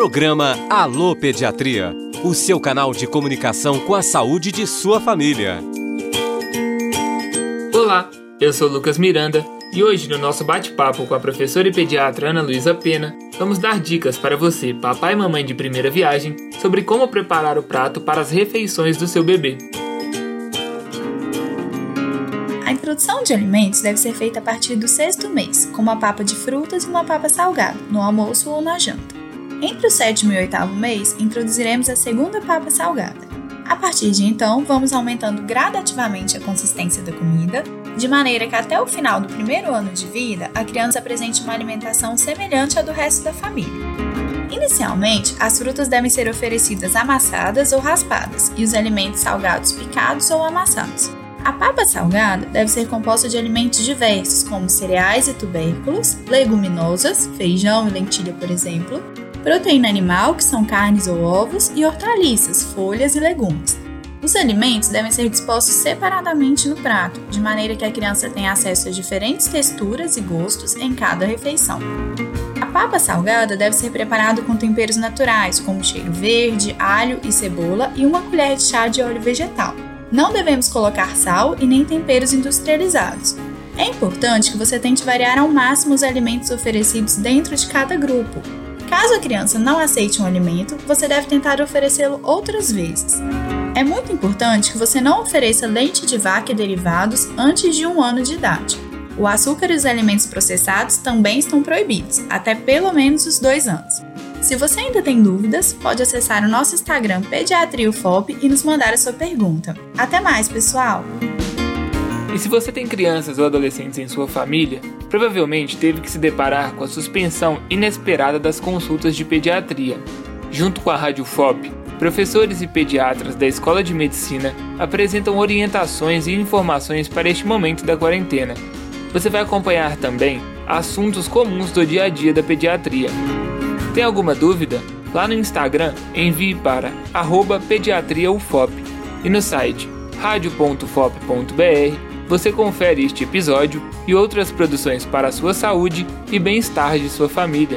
Programa Alô Pediatria, o seu canal de comunicação com a saúde de sua família. Olá, eu sou Lucas Miranda e hoje no nosso bate-papo com a professora e pediatra Ana Luísa Pena, vamos dar dicas para você, papai e mamãe de primeira viagem, sobre como preparar o prato para as refeições do seu bebê. A introdução de alimentos deve ser feita a partir do sexto mês, com uma papa de frutas e uma papa salgada, no almoço ou na janta. Entre o sétimo e o oitavo mês, introduziremos a segunda papa salgada. A partir de então, vamos aumentando gradativamente a consistência da comida, de maneira que até o final do primeiro ano de vida, a criança apresente uma alimentação semelhante à do resto da família. Inicialmente, as frutas devem ser oferecidas amassadas ou raspadas e os alimentos salgados picados ou amassados. A papa salgada deve ser composta de alimentos diversos, como cereais e tubérculos, leguminosas, feijão e lentilha, por exemplo, proteína animal, que são carnes ou ovos, e hortaliças, folhas e legumes. Os alimentos devem ser dispostos separadamente no prato, de maneira que a criança tenha acesso a diferentes texturas e gostos em cada refeição. A papa salgada deve ser preparada com temperos naturais, como cheiro verde, alho e cebola e uma colher de chá de óleo vegetal. Não devemos colocar sal e nem temperos industrializados. É importante que você tente variar ao máximo os alimentos oferecidos dentro de cada grupo. Caso a criança não aceite um alimento, você deve tentar oferecê-lo outras vezes. É muito importante que você não ofereça leite de vaca e derivados antes de um ano de idade. O açúcar e os alimentos processados também estão proibidos, até pelo menos os dois anos. Se você ainda tem dúvidas, pode acessar o nosso Instagram PediatrioFop e nos mandar a sua pergunta. Até mais, pessoal! E se você tem crianças ou adolescentes em sua família, provavelmente teve que se deparar com a suspensão inesperada das consultas de pediatria. Junto com a Rádio FOP, professores e pediatras da Escola de Medicina apresentam orientações e informações para este momento da quarentena. Você vai acompanhar também assuntos comuns do dia a dia da pediatria. Tem alguma dúvida? Lá no Instagram, envie para pediatriaufop e no site radio.fop.br você confere este episódio e outras produções para a sua saúde e bem-estar de sua família.